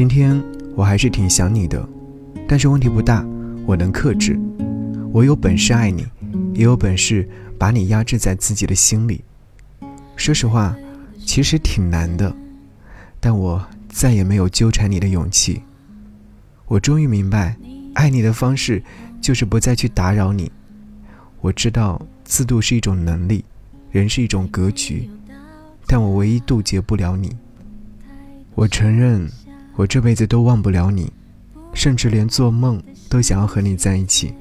今天我还是挺想你的，但是问题不大，我能克制。我有本事爱你，也有本事把你压制在自己的心里。说实话，其实挺难的，但我再也没有纠缠你的勇气。我终于明白，爱你的方式就是不再去打扰你。我知道自渡是一种能力，人是一种格局，但我唯一渡劫不了你。我承认，我这辈子都忘不了你，甚至连做梦都想要和你在一起。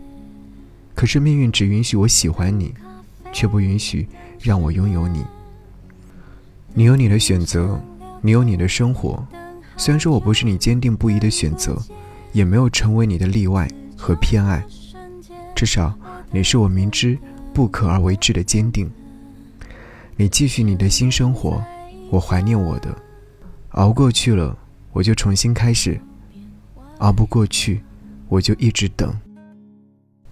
可是命运只允许我喜欢你，却不允许让我拥有你。你有你的选择，你有你的生活。虽然说我不是你坚定不移的选择，也没有成为你的例外和偏爱，至少你是我明知不可而为之的坚定。你继续你的新生活，我怀念我的。熬过去了，我就重新开始；熬不过去，我就一直等。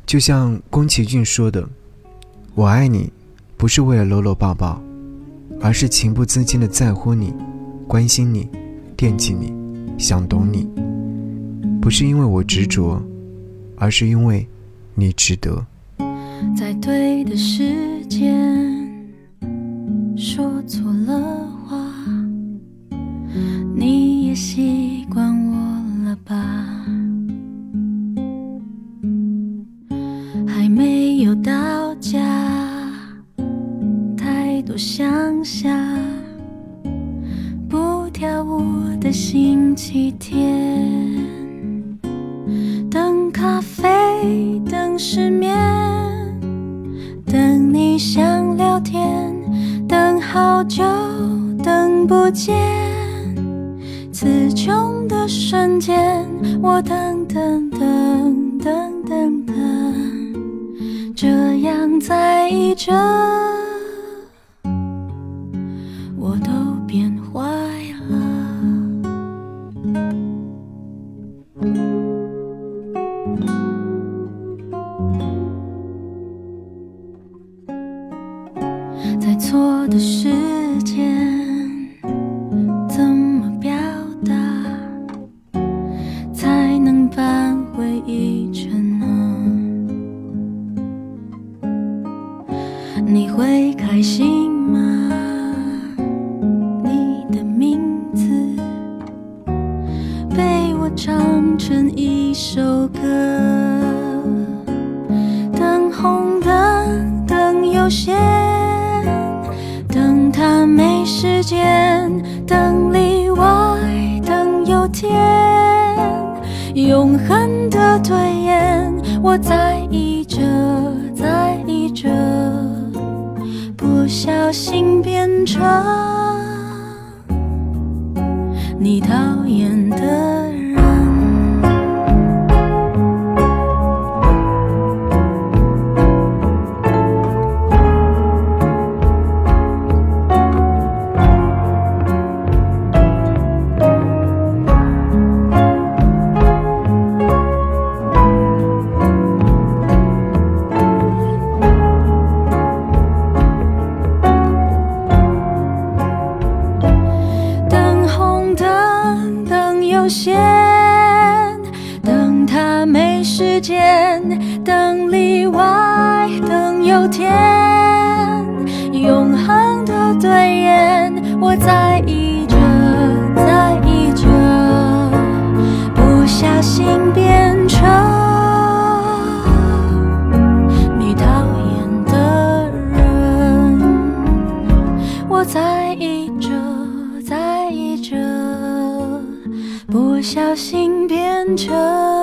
就像宫崎骏说的：“我爱你，不是为了搂搂抱抱，而是情不自禁的在乎你，关心你，惦记你，想懂你。不是因为我执着，而是因为你值得。”在对的时间说错了有到家，太多想象，不跳舞的星期天，等咖啡，等失眠，等你想聊天，等好久，等不见，词穷的瞬间，我等等等等。在意着，我都变坏了。在错的时成一首歌。等红灯，等有限，等他没时间，等例外，等有天，永恒的对眼，我在意着，在意着。不小心变成你讨厌的。间等例外，等有天，永恒的对眼，我在意着，在意着，不小心变成你讨厌的人，我在意着，在意着，不小心变成。